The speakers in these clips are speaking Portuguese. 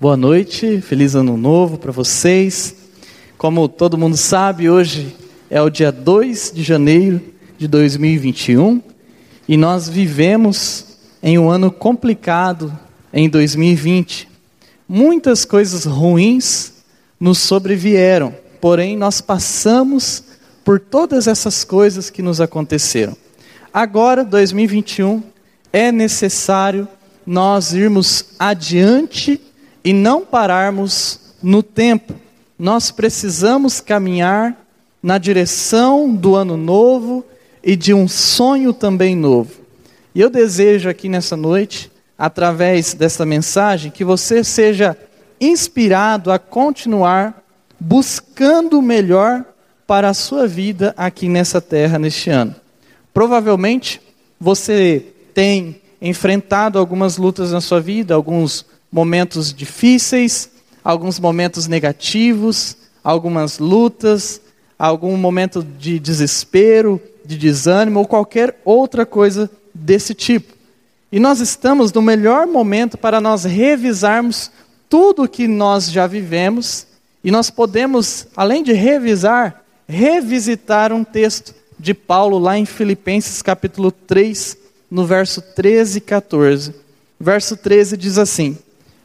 Boa noite, feliz ano novo para vocês. Como todo mundo sabe, hoje é o dia 2 de janeiro de 2021 e nós vivemos em um ano complicado em 2020. Muitas coisas ruins nos sobrevieram, porém nós passamos por todas essas coisas que nos aconteceram. Agora, 2021, é necessário nós irmos adiante e não pararmos no tempo. Nós precisamos caminhar na direção do ano novo e de um sonho também novo. E eu desejo aqui nessa noite, através dessa mensagem, que você seja inspirado a continuar buscando o melhor para a sua vida aqui nessa terra neste ano. Provavelmente você tem enfrentado algumas lutas na sua vida, alguns momentos difíceis, alguns momentos negativos, algumas lutas, algum momento de desespero, de desânimo ou qualquer outra coisa desse tipo. E nós estamos no melhor momento para nós revisarmos tudo o que nós já vivemos e nós podemos, além de revisar, revisitar um texto de Paulo lá em Filipenses capítulo 3, no verso 13 e 14. Verso 13 diz assim: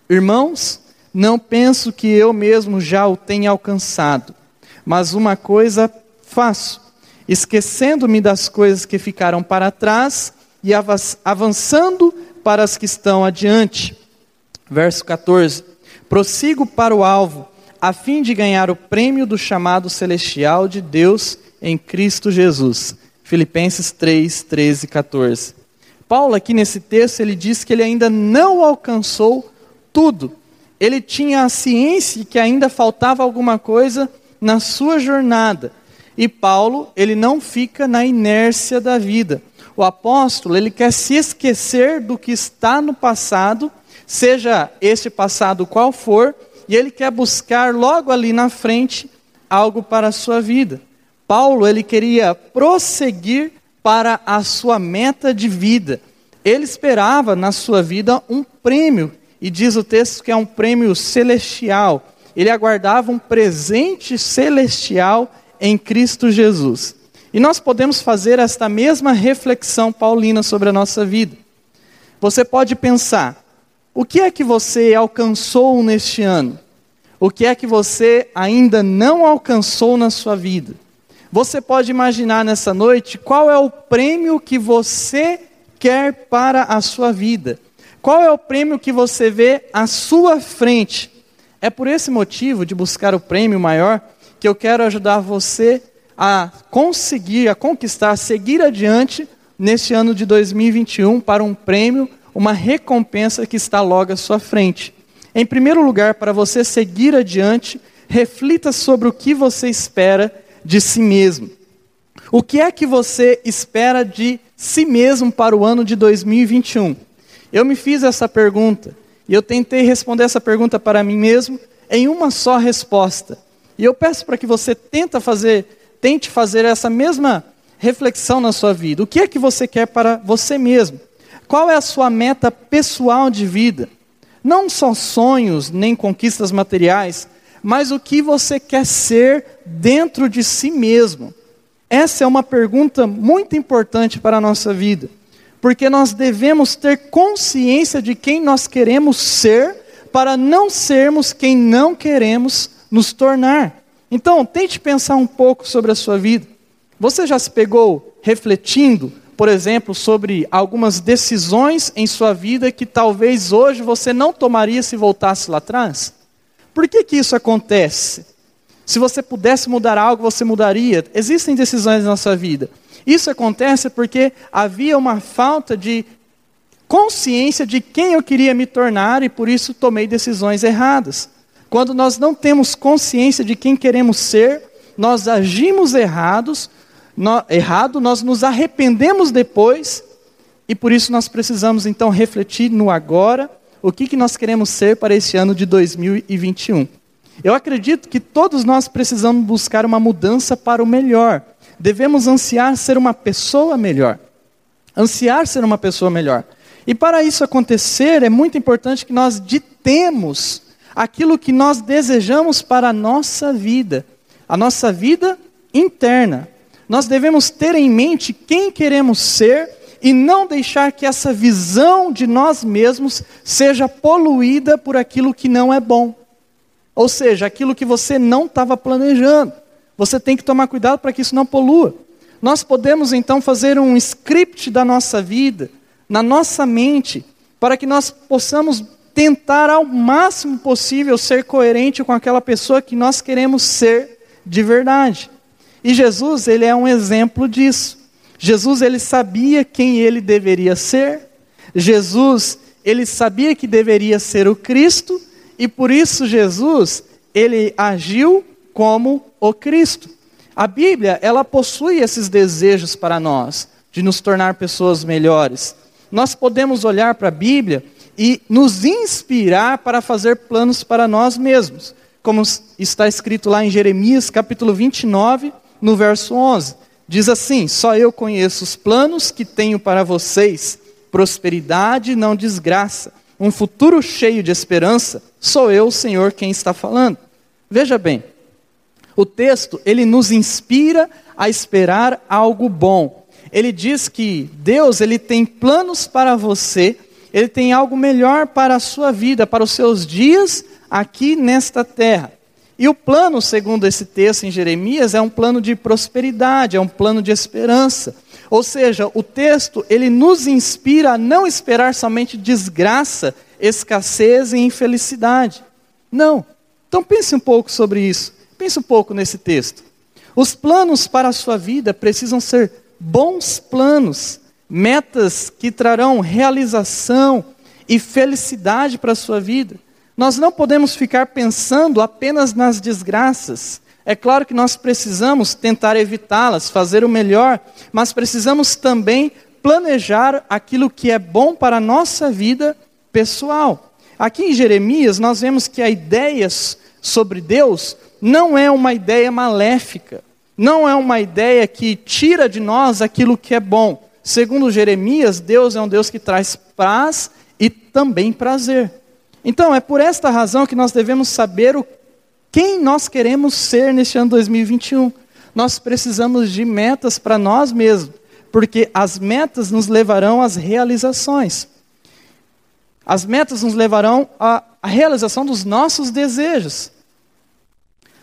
Irmãos, não penso que eu mesmo já o tenha alcançado, mas uma coisa faço, esquecendo-me das coisas que ficaram para trás e avançando para as que estão adiante. Verso 14: Prossigo para o alvo, a fim de ganhar o prêmio do chamado celestial de Deus em Cristo Jesus. Filipenses 3, 13 e 14. Paulo, aqui nesse texto, ele diz que ele ainda não alcançou tudo. Ele tinha a ciência que ainda faltava alguma coisa na sua jornada. E Paulo, ele não fica na inércia da vida. O apóstolo, ele quer se esquecer do que está no passado, seja este passado qual for, e ele quer buscar logo ali na frente algo para a sua vida. Paulo, ele queria prosseguir para a sua meta de vida. Ele esperava na sua vida um prêmio e diz o texto que é um prêmio celestial. Ele aguardava um presente celestial em Cristo Jesus. E nós podemos fazer esta mesma reflexão paulina sobre a nossa vida. Você pode pensar: o que é que você alcançou neste ano? O que é que você ainda não alcançou na sua vida? Você pode imaginar nessa noite qual é o prêmio que você quer para a sua vida. Qual é o prêmio que você vê à sua frente? É por esse motivo de buscar o prêmio maior que eu quero ajudar você a conseguir, a conquistar, a seguir adiante neste ano de 2021 para um prêmio, uma recompensa que está logo à sua frente. Em primeiro lugar, para você seguir adiante, reflita sobre o que você espera de si mesmo. O que é que você espera de si mesmo para o ano de 2021? Eu me fiz essa pergunta e eu tentei responder essa pergunta para mim mesmo em uma só resposta. E eu peço para que você tenta fazer, tente fazer essa mesma reflexão na sua vida. O que é que você quer para você mesmo? Qual é a sua meta pessoal de vida? Não só sonhos nem conquistas materiais, mas o que você quer ser dentro de si mesmo. Essa é uma pergunta muito importante para a nossa vida porque nós devemos ter consciência de quem nós queremos ser, para não sermos quem não queremos nos tornar. Então, tente pensar um pouco sobre a sua vida. Você já se pegou refletindo, por exemplo, sobre algumas decisões em sua vida que talvez hoje você não tomaria se voltasse lá atrás? Por que, que isso acontece? Se você pudesse mudar algo, você mudaria. Existem decisões na sua vida. Isso acontece porque havia uma falta de consciência de quem eu queria me tornar e por isso tomei decisões erradas. Quando nós não temos consciência de quem queremos ser, nós agimos errados, no, errado, nós nos arrependemos depois e por isso nós precisamos então refletir no agora, o que, que nós queremos ser para esse ano de 2021. Eu acredito que todos nós precisamos buscar uma mudança para o melhor devemos ansiar ser uma pessoa melhor. Ansiar ser uma pessoa melhor. E para isso acontecer, é muito importante que nós ditemos aquilo que nós desejamos para a nossa vida, a nossa vida interna. Nós devemos ter em mente quem queremos ser e não deixar que essa visão de nós mesmos seja poluída por aquilo que não é bom. Ou seja, aquilo que você não estava planejando. Você tem que tomar cuidado para que isso não polua. Nós podemos então fazer um script da nossa vida, na nossa mente, para que nós possamos tentar ao máximo possível ser coerente com aquela pessoa que nós queremos ser de verdade. E Jesus, ele é um exemplo disso. Jesus, ele sabia quem ele deveria ser. Jesus, ele sabia que deveria ser o Cristo, e por isso Jesus, ele agiu como o Cristo. A Bíblia, ela possui esses desejos para nós, de nos tornar pessoas melhores. Nós podemos olhar para a Bíblia e nos inspirar para fazer planos para nós mesmos, como está escrito lá em Jeremias, capítulo 29, no verso 11. Diz assim: Só eu conheço os planos que tenho para vocês, prosperidade e não desgraça, um futuro cheio de esperança. Sou eu, Senhor, quem está falando. Veja bem, o texto, ele nos inspira a esperar algo bom. Ele diz que Deus, ele tem planos para você, ele tem algo melhor para a sua vida, para os seus dias aqui nesta terra. E o plano, segundo esse texto em Jeremias, é um plano de prosperidade, é um plano de esperança. Ou seja, o texto, ele nos inspira a não esperar somente desgraça, escassez e infelicidade. Não. Então pense um pouco sobre isso. Pense um pouco nesse texto. Os planos para a sua vida precisam ser bons planos, metas que trarão realização e felicidade para a sua vida. Nós não podemos ficar pensando apenas nas desgraças. É claro que nós precisamos tentar evitá-las, fazer o melhor, mas precisamos também planejar aquilo que é bom para a nossa vida pessoal. Aqui em Jeremias, nós vemos que a ideia sobre Deus não é uma ideia maléfica, não é uma ideia que tira de nós aquilo que é bom. Segundo Jeremias, Deus é um Deus que traz paz e também prazer. Então, é por esta razão que nós devemos saber o, quem nós queremos ser neste ano 2021. Nós precisamos de metas para nós mesmos, porque as metas nos levarão às realizações. As metas nos levarão à, à realização dos nossos desejos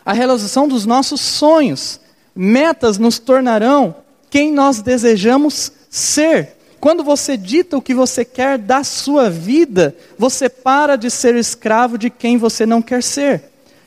a realização dos nossos sonhos. Metas nos tornarão quem nós desejamos ser. Quando você dita o que você quer da sua vida, você para de ser escravo de quem você não quer ser.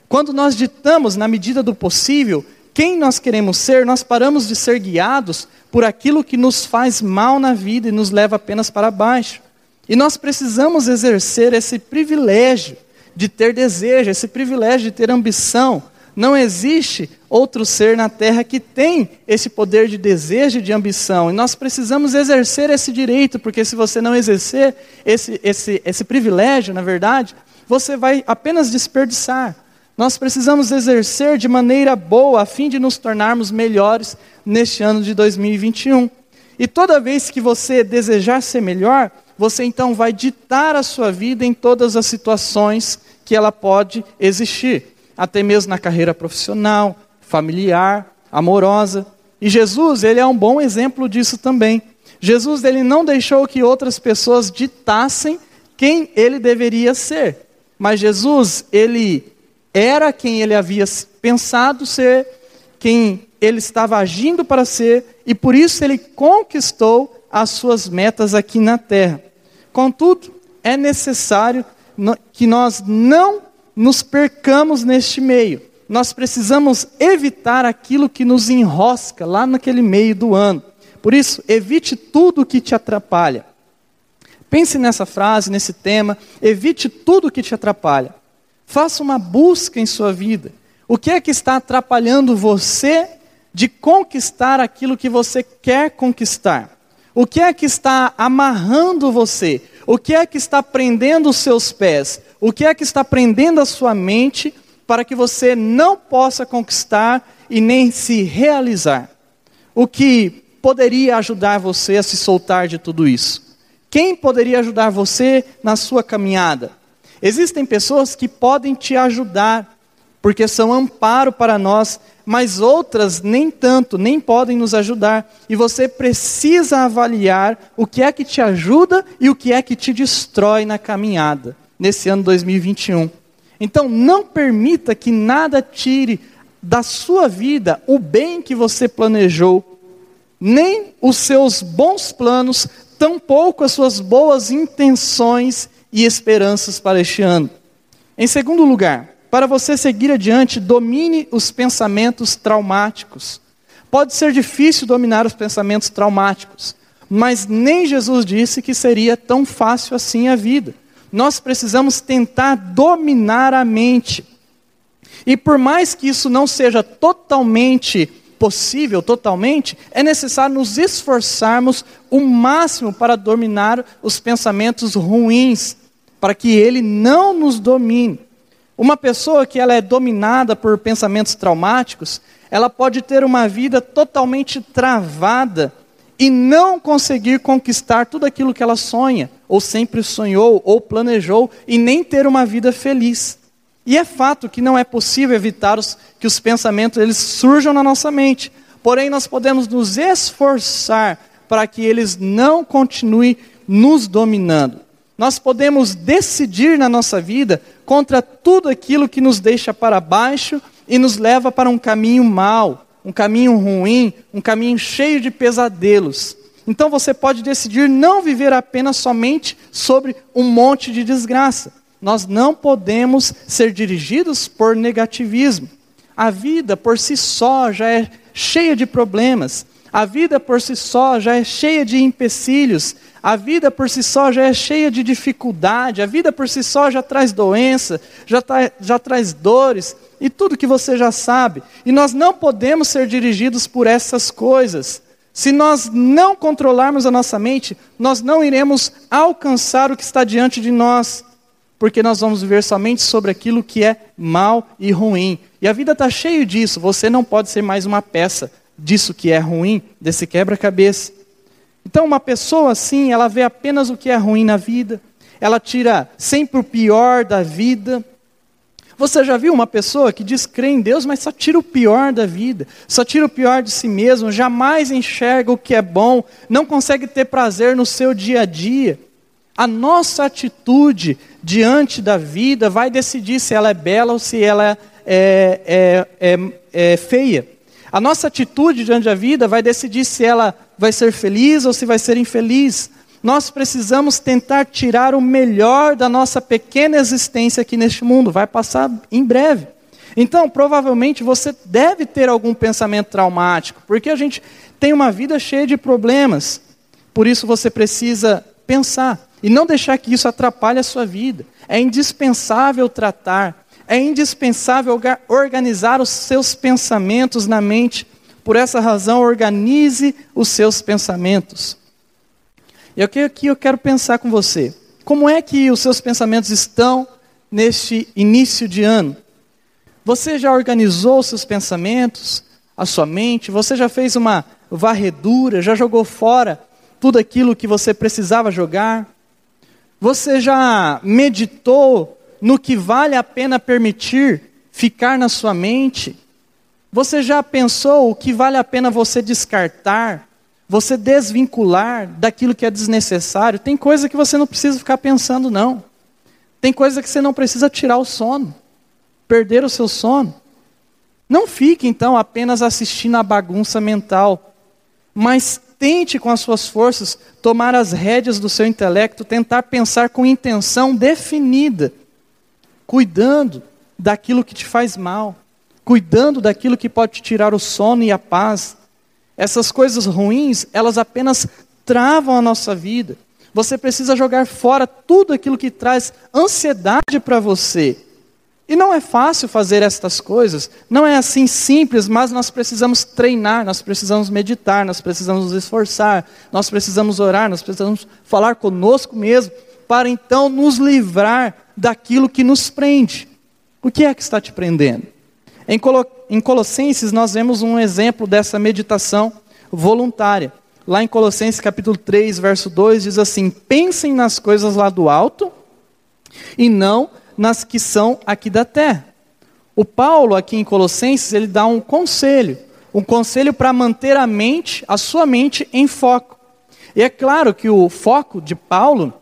Quando nós ditamos, na medida do possível, quem nós queremos ser, nós paramos de ser guiados por aquilo que nos faz mal na vida e nos leva apenas para baixo. E nós precisamos exercer esse privilégio de ter desejo, esse privilégio de ter ambição, não existe outro ser na terra que tem esse poder de desejo e de ambição. E nós precisamos exercer esse direito, porque se você não exercer esse, esse, esse privilégio, na verdade, você vai apenas desperdiçar. Nós precisamos exercer de maneira boa, a fim de nos tornarmos melhores neste ano de 2021. E toda vez que você desejar ser melhor, você então vai ditar a sua vida em todas as situações que ela pode existir até mesmo na carreira profissional, familiar, amorosa. E Jesus, ele é um bom exemplo disso também. Jesus, ele não deixou que outras pessoas ditassem quem ele deveria ser. Mas Jesus, ele era quem ele havia pensado ser, quem ele estava agindo para ser, e por isso ele conquistou as suas metas aqui na terra. Contudo, é necessário que nós não nos percamos neste meio. Nós precisamos evitar aquilo que nos enrosca lá naquele meio do ano. Por isso, evite tudo que te atrapalha. Pense nessa frase, nesse tema. Evite tudo que te atrapalha. Faça uma busca em sua vida. O que é que está atrapalhando você de conquistar aquilo que você quer conquistar? O que é que está amarrando você? O que é que está prendendo os seus pés? O que é que está prendendo a sua mente para que você não possa conquistar e nem se realizar? O que poderia ajudar você a se soltar de tudo isso? Quem poderia ajudar você na sua caminhada? Existem pessoas que podem te ajudar, porque são amparo para nós, mas outras nem tanto, nem podem nos ajudar. E você precisa avaliar o que é que te ajuda e o que é que te destrói na caminhada, nesse ano 2021. Então, não permita que nada tire da sua vida o bem que você planejou, nem os seus bons planos, tampouco as suas boas intenções e esperanças para este ano. Em segundo lugar, para você seguir adiante, domine os pensamentos traumáticos. Pode ser difícil dominar os pensamentos traumáticos, mas nem Jesus disse que seria tão fácil assim a vida. Nós precisamos tentar dominar a mente. E por mais que isso não seja totalmente possível, totalmente, é necessário nos esforçarmos o máximo para dominar os pensamentos ruins, para que ele não nos domine. Uma pessoa que ela é dominada por pensamentos traumáticos, ela pode ter uma vida totalmente travada e não conseguir conquistar tudo aquilo que ela sonha, ou sempre sonhou, ou planejou, e nem ter uma vida feliz. E é fato que não é possível evitar os, que os pensamentos eles surjam na nossa mente. Porém, nós podemos nos esforçar para que eles não continuem nos dominando. Nós podemos decidir na nossa vida contra tudo aquilo que nos deixa para baixo e nos leva para um caminho mau, um caminho ruim, um caminho cheio de pesadelos. Então você pode decidir não viver apenas somente sobre um monte de desgraça. Nós não podemos ser dirigidos por negativismo. A vida por si só já é cheia de problemas. A vida por si só já é cheia de empecilhos. A vida por si só já é cheia de dificuldade. A vida por si só já traz doença, já, tá, já traz dores e tudo que você já sabe. E nós não podemos ser dirigidos por essas coisas. Se nós não controlarmos a nossa mente, nós não iremos alcançar o que está diante de nós, porque nós vamos viver somente sobre aquilo que é mal e ruim. E a vida está cheia disso. Você não pode ser mais uma peça disso que é ruim, desse quebra-cabeça. Então, uma pessoa assim, ela vê apenas o que é ruim na vida, ela tira sempre o pior da vida, você já viu uma pessoa que diz crer em Deus, mas só tira o pior da vida, só tira o pior de si mesmo, jamais enxerga o que é bom, não consegue ter prazer no seu dia a dia? A nossa atitude diante da vida vai decidir se ela é bela ou se ela é, é, é, é feia. A nossa atitude diante da vida vai decidir se ela vai ser feliz ou se vai ser infeliz nós precisamos tentar tirar o melhor da nossa pequena existência aqui neste mundo. Vai passar em breve. Então, provavelmente você deve ter algum pensamento traumático, porque a gente tem uma vida cheia de problemas. Por isso você precisa pensar e não deixar que isso atrapalhe a sua vida. É indispensável tratar, é indispensável organizar os seus pensamentos na mente. Por essa razão, organize os seus pensamentos. E aqui eu quero pensar com você. Como é que os seus pensamentos estão neste início de ano? Você já organizou os seus pensamentos, a sua mente? Você já fez uma varredura? Já jogou fora tudo aquilo que você precisava jogar? Você já meditou no que vale a pena permitir ficar na sua mente? Você já pensou o que vale a pena você descartar? você desvincular daquilo que é desnecessário. Tem coisa que você não precisa ficar pensando, não. Tem coisa que você não precisa tirar o sono, perder o seu sono. Não fique então apenas assistindo a bagunça mental, mas tente com as suas forças tomar as rédeas do seu intelecto, tentar pensar com intenção definida, cuidando daquilo que te faz mal, cuidando daquilo que pode te tirar o sono e a paz, essas coisas ruins, elas apenas travam a nossa vida. Você precisa jogar fora tudo aquilo que traz ansiedade para você. E não é fácil fazer estas coisas, não é assim simples, mas nós precisamos treinar, nós precisamos meditar, nós precisamos nos esforçar, nós precisamos orar, nós precisamos falar conosco mesmo, para então nos livrar daquilo que nos prende. O que é que está te prendendo? Em, Colo em Colossenses, nós vemos um exemplo dessa meditação voluntária. Lá em Colossenses capítulo 3, verso 2, diz assim: Pensem nas coisas lá do alto e não nas que são aqui da terra. O Paulo, aqui em Colossenses, ele dá um conselho, um conselho para manter a mente, a sua mente em foco. E é claro que o foco de Paulo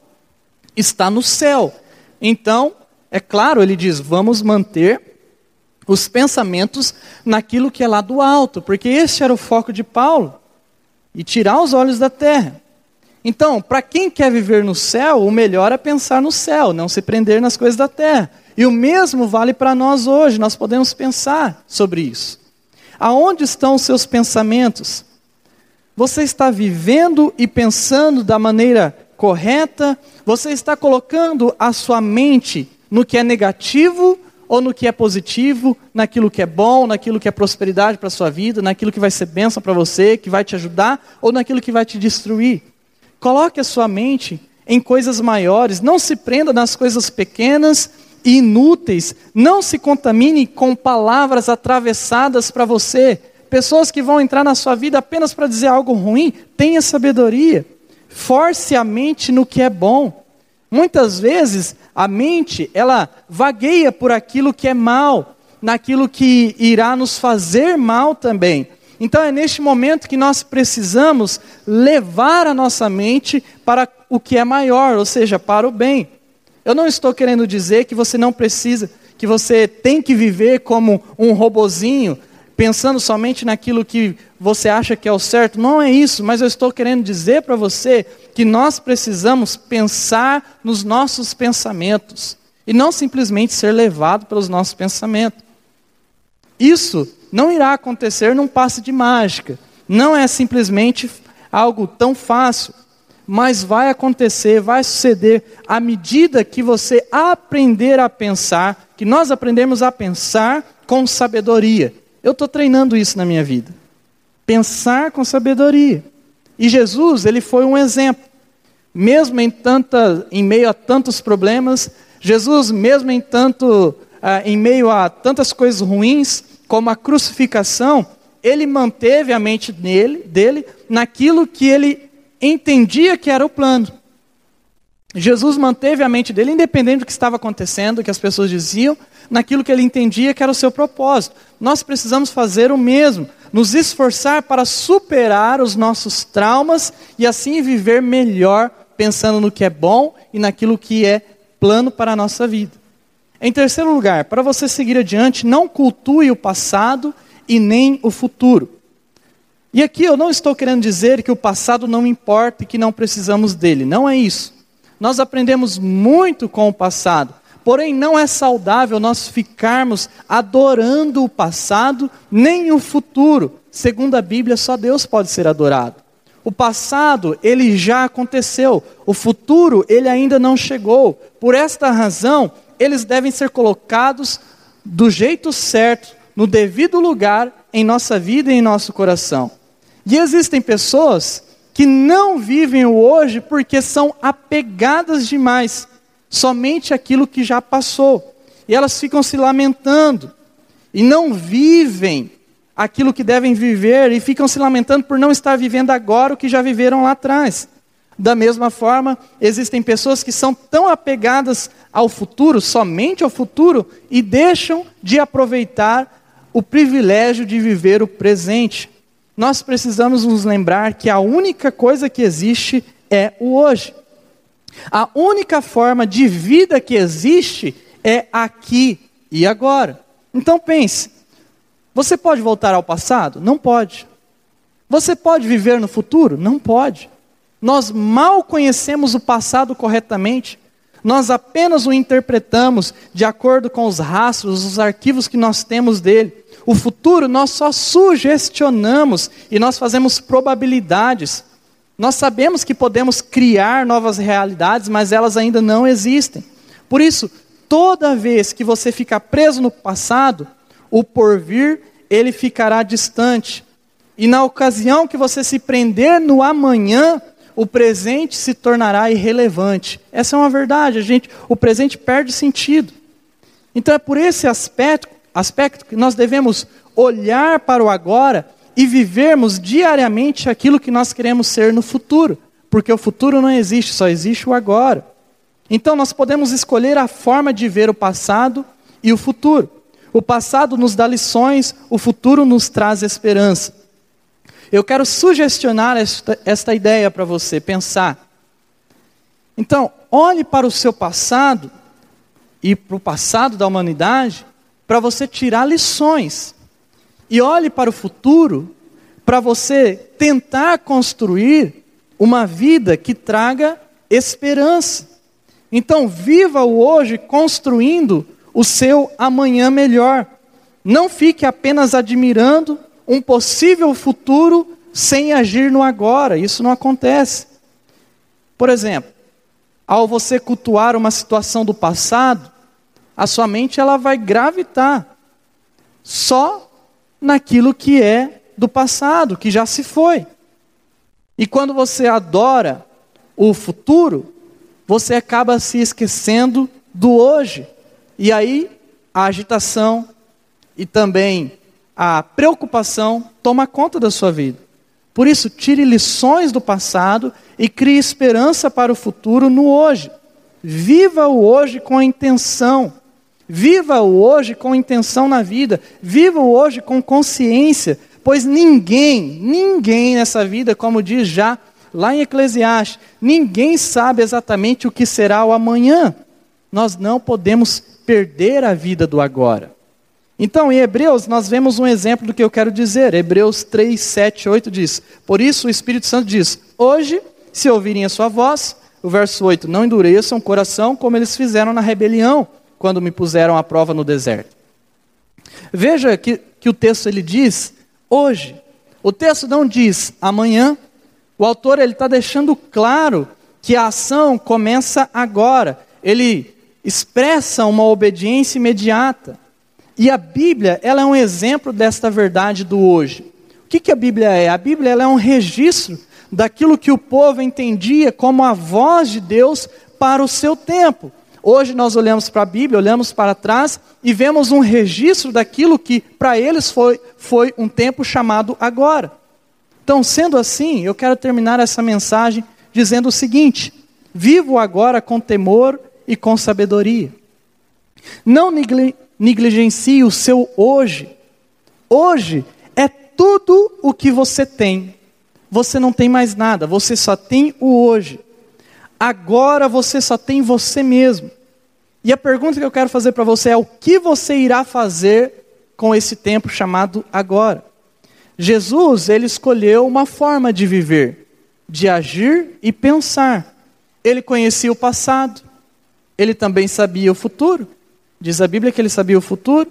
está no céu. Então, é claro, ele diz: vamos manter os pensamentos naquilo que é lá do alto, porque esse era o foco de Paulo e tirar os olhos da terra. Então, para quem quer viver no céu, o melhor é pensar no céu, não se prender nas coisas da terra. E o mesmo vale para nós hoje, nós podemos pensar sobre isso. Aonde estão os seus pensamentos? Você está vivendo e pensando da maneira correta? Você está colocando a sua mente no que é negativo ou no que é positivo, naquilo que é bom, naquilo que é prosperidade para a sua vida, naquilo que vai ser bênção para você, que vai te ajudar, ou naquilo que vai te destruir? Coloque a sua mente em coisas maiores, não se prenda nas coisas pequenas e inúteis, não se contamine com palavras atravessadas para você. Pessoas que vão entrar na sua vida apenas para dizer algo ruim, tenha sabedoria. Force a mente no que é bom. Muitas vezes a mente, ela vagueia por aquilo que é mal, naquilo que irá nos fazer mal também. Então é neste momento que nós precisamos levar a nossa mente para o que é maior, ou seja, para o bem. Eu não estou querendo dizer que você não precisa, que você tem que viver como um robozinho, pensando somente naquilo que você acha que é o certo. Não é isso, mas eu estou querendo dizer para você que nós precisamos pensar nos nossos pensamentos e não simplesmente ser levado pelos nossos pensamentos. Isso não irá acontecer num passe de mágica. Não é simplesmente algo tão fácil, mas vai acontecer, vai suceder à medida que você aprender a pensar, que nós aprendemos a pensar com sabedoria. Eu estou treinando isso na minha vida. Pensar com sabedoria. E Jesus, ele foi um exemplo. Mesmo em, tanta, em meio a tantos problemas, Jesus, mesmo em tanto, ah, em meio a tantas coisas ruins, como a crucificação, ele manteve a mente dele, dele naquilo que ele entendia que era o plano. Jesus manteve a mente dele, independente do que estava acontecendo, do que as pessoas diziam, naquilo que ele entendia que era o seu propósito. Nós precisamos fazer o mesmo, nos esforçar para superar os nossos traumas e assim viver melhor, pensando no que é bom e naquilo que é plano para a nossa vida. Em terceiro lugar, para você seguir adiante, não cultue o passado e nem o futuro. E aqui eu não estou querendo dizer que o passado não importa e que não precisamos dele, não é isso. Nós aprendemos muito com o passado, porém não é saudável nós ficarmos adorando o passado nem o futuro. Segundo a Bíblia, só Deus pode ser adorado. O passado, ele já aconteceu, o futuro, ele ainda não chegou. Por esta razão, eles devem ser colocados do jeito certo, no devido lugar em nossa vida e em nosso coração. E existem pessoas que não vivem o hoje porque são apegadas demais somente aquilo que já passou. E elas ficam se lamentando e não vivem aquilo que devem viver e ficam se lamentando por não estar vivendo agora o que já viveram lá atrás. Da mesma forma, existem pessoas que são tão apegadas ao futuro, somente ao futuro, e deixam de aproveitar o privilégio de viver o presente. Nós precisamos nos lembrar que a única coisa que existe é o hoje. A única forma de vida que existe é aqui e agora. Então pense: você pode voltar ao passado? Não pode. Você pode viver no futuro? Não pode. Nós mal conhecemos o passado corretamente, nós apenas o interpretamos de acordo com os rastros, os arquivos que nós temos dele. O futuro nós só sugestionamos e nós fazemos probabilidades. Nós sabemos que podemos criar novas realidades, mas elas ainda não existem. Por isso, toda vez que você ficar preso no passado, o porvir ele ficará distante. E na ocasião que você se prender no amanhã, o presente se tornará irrelevante. Essa é uma verdade, gente, o presente perde sentido. Então é por esse aspecto, aspecto que nós devemos olhar para o agora e vivermos diariamente aquilo que nós queremos ser no futuro, porque o futuro não existe, só existe o agora. Então nós podemos escolher a forma de ver o passado e o futuro. O passado nos dá lições, o futuro nos traz esperança. Eu quero sugestionar esta, esta ideia para você pensar. Então, olhe para o seu passado e para o passado da humanidade para você tirar lições. E olhe para o futuro para você tentar construir uma vida que traga esperança. Então, viva o hoje construindo o seu amanhã melhor. Não fique apenas admirando um possível futuro sem agir no agora. Isso não acontece. Por exemplo, ao você cultuar uma situação do passado, a sua mente ela vai gravitar só naquilo que é do passado, que já se foi. E quando você adora o futuro, você acaba se esquecendo do hoje. E aí a agitação e também a preocupação toma conta da sua vida. Por isso, tire lições do passado e crie esperança para o futuro no hoje. Viva o hoje com intenção. Viva o hoje com intenção na vida. Viva o hoje com consciência, pois ninguém, ninguém nessa vida, como diz já lá em Eclesiastes, ninguém sabe exatamente o que será o amanhã. Nós não podemos perder a vida do agora. Então, em Hebreus, nós vemos um exemplo do que eu quero dizer. Hebreus 3, 7, 8 diz: Por isso o Espírito Santo diz: Hoje, se ouvirem a sua voz, o verso 8: Não endureçam o coração como eles fizeram na rebelião, quando me puseram à prova no deserto. Veja que, que o texto ele diz hoje. O texto não diz amanhã. O autor ele está deixando claro que a ação começa agora. Ele expressa uma obediência imediata. E a Bíblia, ela é um exemplo desta verdade do hoje. O que, que a Bíblia é? A Bíblia ela é um registro daquilo que o povo entendia como a voz de Deus para o seu tempo. Hoje nós olhamos para a Bíblia, olhamos para trás e vemos um registro daquilo que para eles foi, foi um tempo chamado agora. Então, sendo assim, eu quero terminar essa mensagem dizendo o seguinte: vivo agora com temor e com sabedoria. Não negligencie o seu hoje. Hoje é tudo o que você tem. Você não tem mais nada, você só tem o hoje. Agora você só tem você mesmo. E a pergunta que eu quero fazer para você é: o que você irá fazer com esse tempo chamado agora? Jesus, ele escolheu uma forma de viver, de agir e pensar. Ele conhecia o passado, ele também sabia o futuro. Diz a Bíblia que ele sabia o futuro,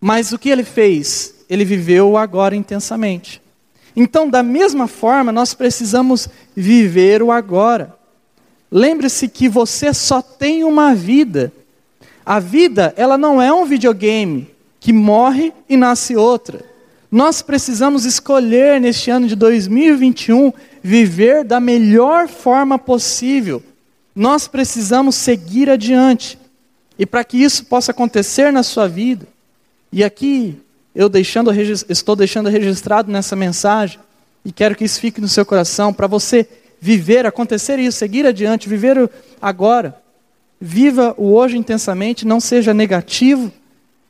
mas o que ele fez? Ele viveu o agora intensamente. Então, da mesma forma, nós precisamos viver o agora. Lembre-se que você só tem uma vida. A vida, ela não é um videogame que morre e nasce outra. Nós precisamos escolher neste ano de 2021 viver da melhor forma possível. Nós precisamos seguir adiante. E para que isso possa acontecer na sua vida, e aqui eu deixando, estou deixando registrado nessa mensagem, e quero que isso fique no seu coração, para você viver, acontecer isso, seguir adiante, viver agora. Viva o hoje intensamente, não seja negativo,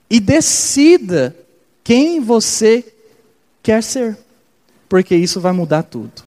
e decida quem você quer ser, porque isso vai mudar tudo.